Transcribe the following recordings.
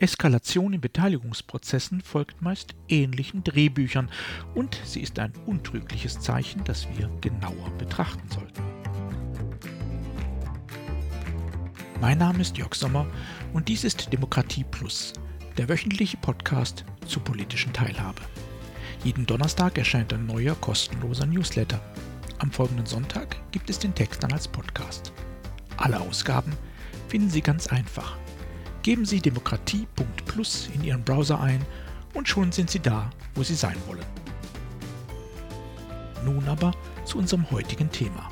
Eskalation in Beteiligungsprozessen folgt meist ähnlichen Drehbüchern und sie ist ein untrügliches Zeichen, das wir genauer betrachten sollten. Mein Name ist Jörg Sommer und dies ist Demokratie Plus, der wöchentliche Podcast zur politischen Teilhabe. Jeden Donnerstag erscheint ein neuer kostenloser Newsletter. Am folgenden Sonntag gibt es den Text dann als Podcast. Alle Ausgaben finden Sie ganz einfach Geben Sie demokratie.plus in Ihren Browser ein und schon sind Sie da, wo Sie sein wollen. Nun aber zu unserem heutigen Thema.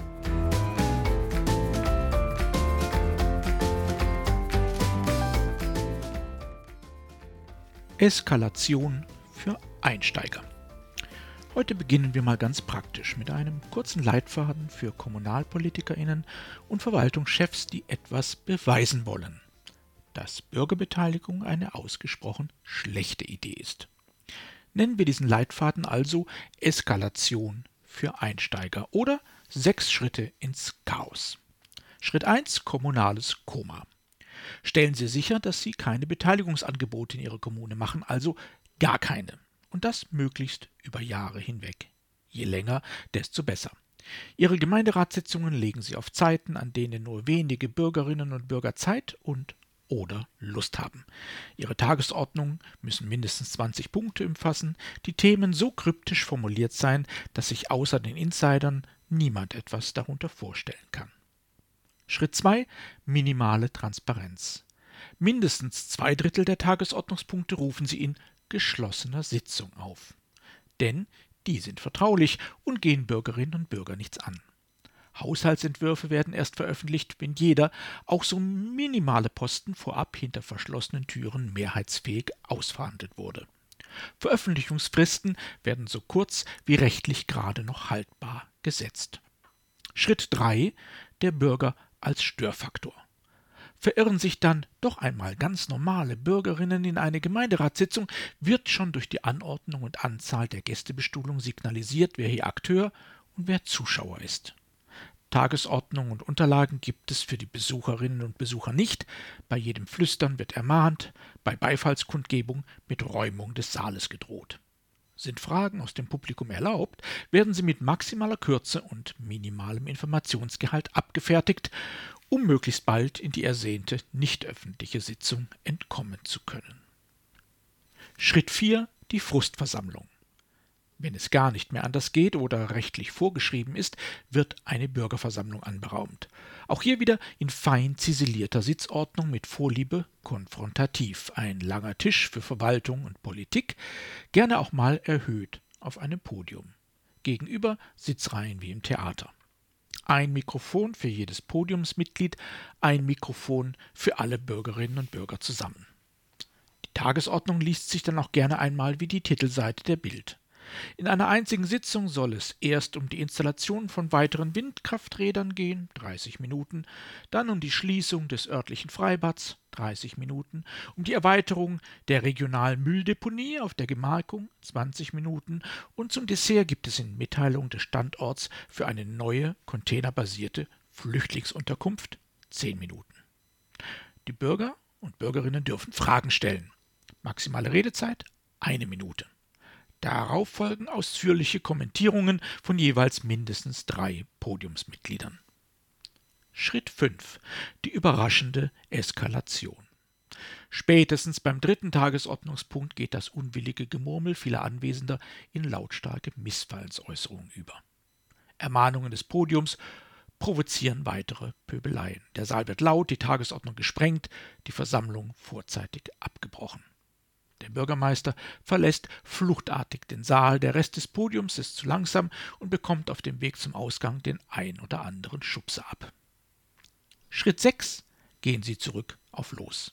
Eskalation für Einsteiger. Heute beginnen wir mal ganz praktisch mit einem kurzen Leitfaden für Kommunalpolitikerinnen und Verwaltungschefs, die etwas beweisen wollen dass Bürgerbeteiligung eine ausgesprochen schlechte Idee ist. Nennen wir diesen Leitfaden also Eskalation für Einsteiger oder sechs Schritte ins Chaos. Schritt 1 Kommunales Koma. Stellen Sie sicher, dass Sie keine Beteiligungsangebote in Ihrer Kommune machen, also gar keine. Und das möglichst über Jahre hinweg. Je länger, desto besser. Ihre Gemeinderatssitzungen legen Sie auf Zeiten, an denen nur wenige Bürgerinnen und Bürger Zeit und oder Lust haben. Ihre Tagesordnungen müssen mindestens 20 Punkte umfassen, die Themen so kryptisch formuliert sein, dass sich außer den Insidern niemand etwas darunter vorstellen kann. Schritt 2 Minimale Transparenz. Mindestens zwei Drittel der Tagesordnungspunkte rufen Sie in geschlossener Sitzung auf. Denn die sind vertraulich und gehen Bürgerinnen und Bürger nichts an. Haushaltsentwürfe werden erst veröffentlicht, wenn jeder, auch so minimale Posten vorab hinter verschlossenen Türen mehrheitsfähig ausverhandelt wurde. Veröffentlichungsfristen werden so kurz wie rechtlich gerade noch haltbar gesetzt. Schritt 3 Der Bürger als Störfaktor. Verirren sich dann doch einmal ganz normale Bürgerinnen in eine Gemeinderatssitzung, wird schon durch die Anordnung und Anzahl der Gästebestuhlung signalisiert, wer hier Akteur und wer Zuschauer ist. Tagesordnung und Unterlagen gibt es für die Besucherinnen und Besucher nicht, bei jedem Flüstern wird ermahnt, bei Beifallskundgebung mit Räumung des Saales gedroht. Sind Fragen aus dem Publikum erlaubt, werden sie mit maximaler Kürze und minimalem Informationsgehalt abgefertigt, um möglichst bald in die ersehnte nicht öffentliche Sitzung entkommen zu können. Schritt 4 Die Frustversammlung. Wenn es gar nicht mehr anders geht oder rechtlich vorgeschrieben ist, wird eine Bürgerversammlung anberaumt. Auch hier wieder in fein ziselierter Sitzordnung mit Vorliebe konfrontativ. Ein langer Tisch für Verwaltung und Politik, gerne auch mal erhöht auf einem Podium. Gegenüber Sitzreihen wie im Theater. Ein Mikrofon für jedes Podiumsmitglied, ein Mikrofon für alle Bürgerinnen und Bürger zusammen. Die Tagesordnung liest sich dann auch gerne einmal wie die Titelseite der Bild. In einer einzigen Sitzung soll es erst um die Installation von weiteren Windkrafträdern gehen, 30 Minuten, dann um die Schließung des örtlichen Freibads, 30 Minuten, um die Erweiterung der regionalen Mülldeponie auf der Gemarkung, 20 Minuten, und zum Dessert gibt es in Mitteilung des Standorts für eine neue containerbasierte Flüchtlingsunterkunft 10 Minuten. Die Bürger und Bürgerinnen dürfen Fragen stellen. Maximale Redezeit eine Minute. Darauf folgen ausführliche Kommentierungen von jeweils mindestens drei Podiumsmitgliedern. Schritt 5. Die überraschende Eskalation. Spätestens beim dritten Tagesordnungspunkt geht das unwillige Gemurmel vieler Anwesender in lautstarke Missfallensäußerungen über. Ermahnungen des Podiums provozieren weitere Pöbeleien. Der Saal wird laut, die Tagesordnung gesprengt, die Versammlung vorzeitig abgebrochen. Der Bürgermeister verlässt fluchtartig den Saal, der Rest des Podiums ist zu langsam und bekommt auf dem Weg zum Ausgang den ein oder anderen Schubser ab. Schritt 6 gehen sie zurück auf Los.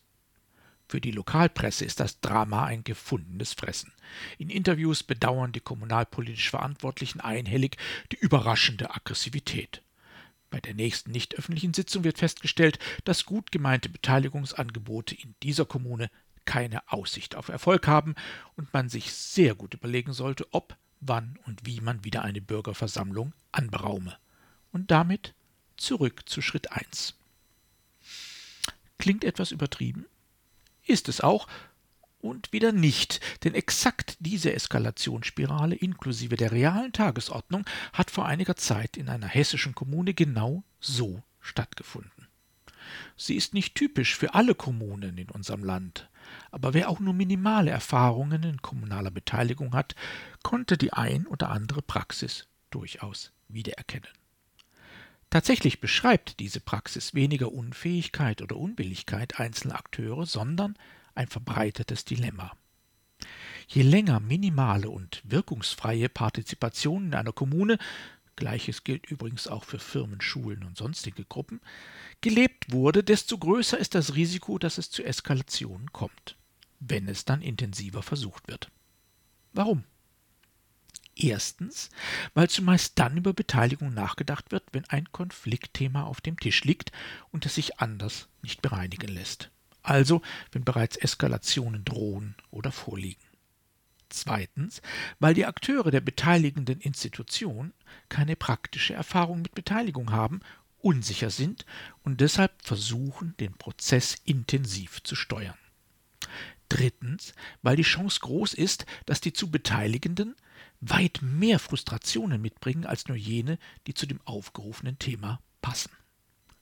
Für die Lokalpresse ist das Drama ein gefundenes Fressen. In Interviews bedauern die kommunalpolitisch Verantwortlichen einhellig die überraschende Aggressivität. Bei der nächsten nicht öffentlichen Sitzung wird festgestellt, dass gut gemeinte Beteiligungsangebote in dieser Kommune keine Aussicht auf Erfolg haben und man sich sehr gut überlegen sollte, ob, wann und wie man wieder eine Bürgerversammlung anberaume. Und damit zurück zu Schritt 1. Klingt etwas übertrieben? ist es auch und wieder nicht, denn exakt diese Eskalationsspirale inklusive der realen Tagesordnung hat vor einiger Zeit in einer hessischen Kommune genau so stattgefunden. Sie ist nicht typisch für alle Kommunen in unserem Land, aber wer auch nur minimale Erfahrungen in kommunaler Beteiligung hat, konnte die ein oder andere Praxis durchaus wiedererkennen. Tatsächlich beschreibt diese Praxis weniger Unfähigkeit oder Unbilligkeit einzelner Akteure, sondern ein verbreitetes Dilemma. Je länger minimale und wirkungsfreie Partizipation in einer Kommune, gleiches gilt übrigens auch für Firmen, Schulen und sonstige Gruppen, gelebt wurde, desto größer ist das Risiko, dass es zu Eskalationen kommt, wenn es dann intensiver versucht wird. Warum? Erstens, weil zumeist dann über Beteiligung nachgedacht wird, wenn ein Konfliktthema auf dem Tisch liegt und es sich anders nicht bereinigen lässt. Also, wenn bereits Eskalationen drohen oder vorliegen. Zweitens, weil die Akteure der beteiligenden Institution keine praktische Erfahrung mit Beteiligung haben, unsicher sind und deshalb versuchen, den Prozess intensiv zu steuern. Drittens, weil die Chance groß ist, dass die zu Beteiligenden weit mehr Frustrationen mitbringen als nur jene, die zu dem aufgerufenen Thema passen.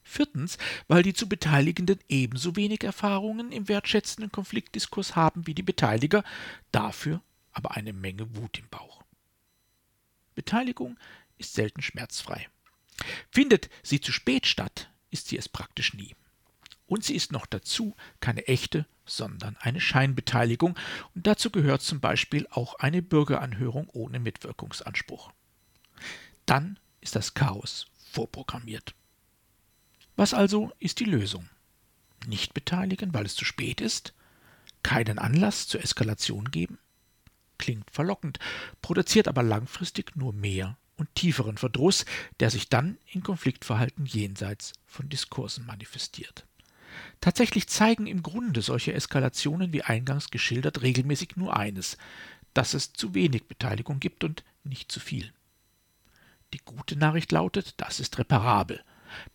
Viertens, weil die zu Beteiligenden ebenso wenig Erfahrungen im wertschätzenden Konfliktdiskurs haben wie die Beteiliger, dafür aber eine Menge Wut im Bauch. Beteiligung ist selten schmerzfrei. Findet sie zu spät statt, ist sie es praktisch nie. Und sie ist noch dazu keine echte, sondern eine Scheinbeteiligung, und dazu gehört zum Beispiel auch eine Bürgeranhörung ohne Mitwirkungsanspruch. Dann ist das Chaos vorprogrammiert. Was also ist die Lösung? Nicht beteiligen, weil es zu spät ist? Keinen Anlass zur Eskalation geben? Klingt verlockend, produziert aber langfristig nur mehr und tieferen Verdruss, der sich dann in Konfliktverhalten jenseits von Diskursen manifestiert. Tatsächlich zeigen im Grunde solche Eskalationen wie eingangs geschildert regelmäßig nur eines, dass es zu wenig Beteiligung gibt und nicht zu viel. Die gute Nachricht lautet, das ist reparabel.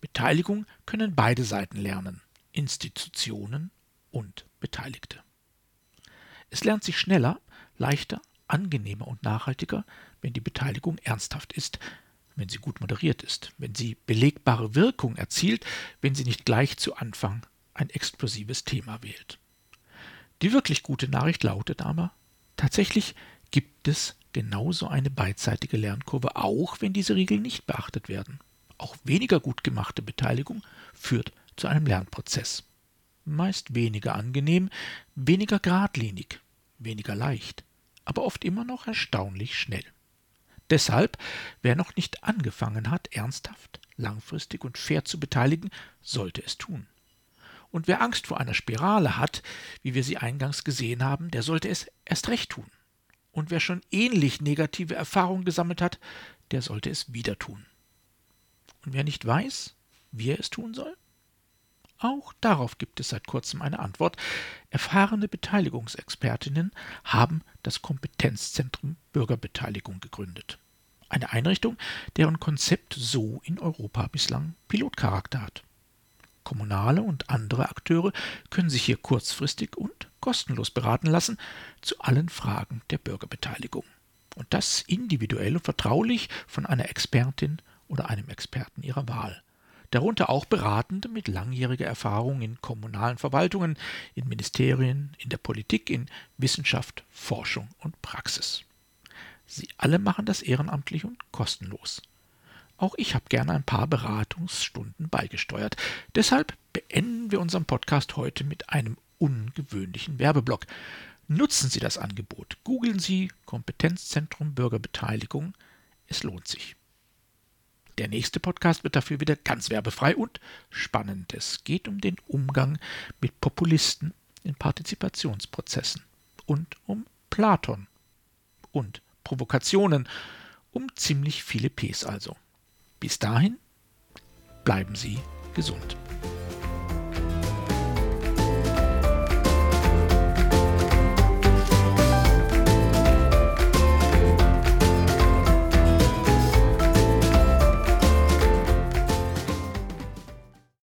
Beteiligung können beide Seiten lernen, Institutionen und Beteiligte. Es lernt sich schneller, leichter, angenehmer und nachhaltiger, wenn die Beteiligung ernsthaft ist, wenn sie gut moderiert ist, wenn sie belegbare Wirkung erzielt, wenn sie nicht gleich zu Anfang ein explosives Thema wählt. Die wirklich gute Nachricht lautet aber, tatsächlich gibt es genauso eine beidseitige Lernkurve, auch wenn diese Regeln nicht beachtet werden. Auch weniger gut gemachte Beteiligung führt zu einem Lernprozess. Meist weniger angenehm, weniger geradlinig, weniger leicht, aber oft immer noch erstaunlich schnell. Deshalb, wer noch nicht angefangen hat, ernsthaft, langfristig und fair zu beteiligen, sollte es tun. Und wer Angst vor einer Spirale hat, wie wir sie eingangs gesehen haben, der sollte es erst recht tun. Und wer schon ähnlich negative Erfahrungen gesammelt hat, der sollte es wieder tun. Und wer nicht weiß, wie er es tun soll? Auch darauf gibt es seit kurzem eine Antwort. Erfahrene Beteiligungsexpertinnen haben das Kompetenzzentrum Bürgerbeteiligung gegründet. Eine Einrichtung, deren Konzept so in Europa bislang Pilotcharakter hat. Kommunale und andere Akteure können sich hier kurzfristig und kostenlos beraten lassen zu allen Fragen der Bürgerbeteiligung. Und das individuell und vertraulich von einer Expertin oder einem Experten ihrer Wahl darunter auch Beratende mit langjähriger Erfahrung in kommunalen Verwaltungen, in Ministerien, in der Politik, in Wissenschaft, Forschung und Praxis. Sie alle machen das ehrenamtlich und kostenlos. Auch ich habe gerne ein paar Beratungsstunden beigesteuert. Deshalb beenden wir unseren Podcast heute mit einem ungewöhnlichen Werbeblock. Nutzen Sie das Angebot. Googeln Sie Kompetenzzentrum Bürgerbeteiligung. Es lohnt sich. Der nächste Podcast wird dafür wieder ganz werbefrei und spannend. Es geht um den Umgang mit Populisten in Partizipationsprozessen und um Platon und Provokationen, um ziemlich viele Ps also. Bis dahin bleiben Sie gesund.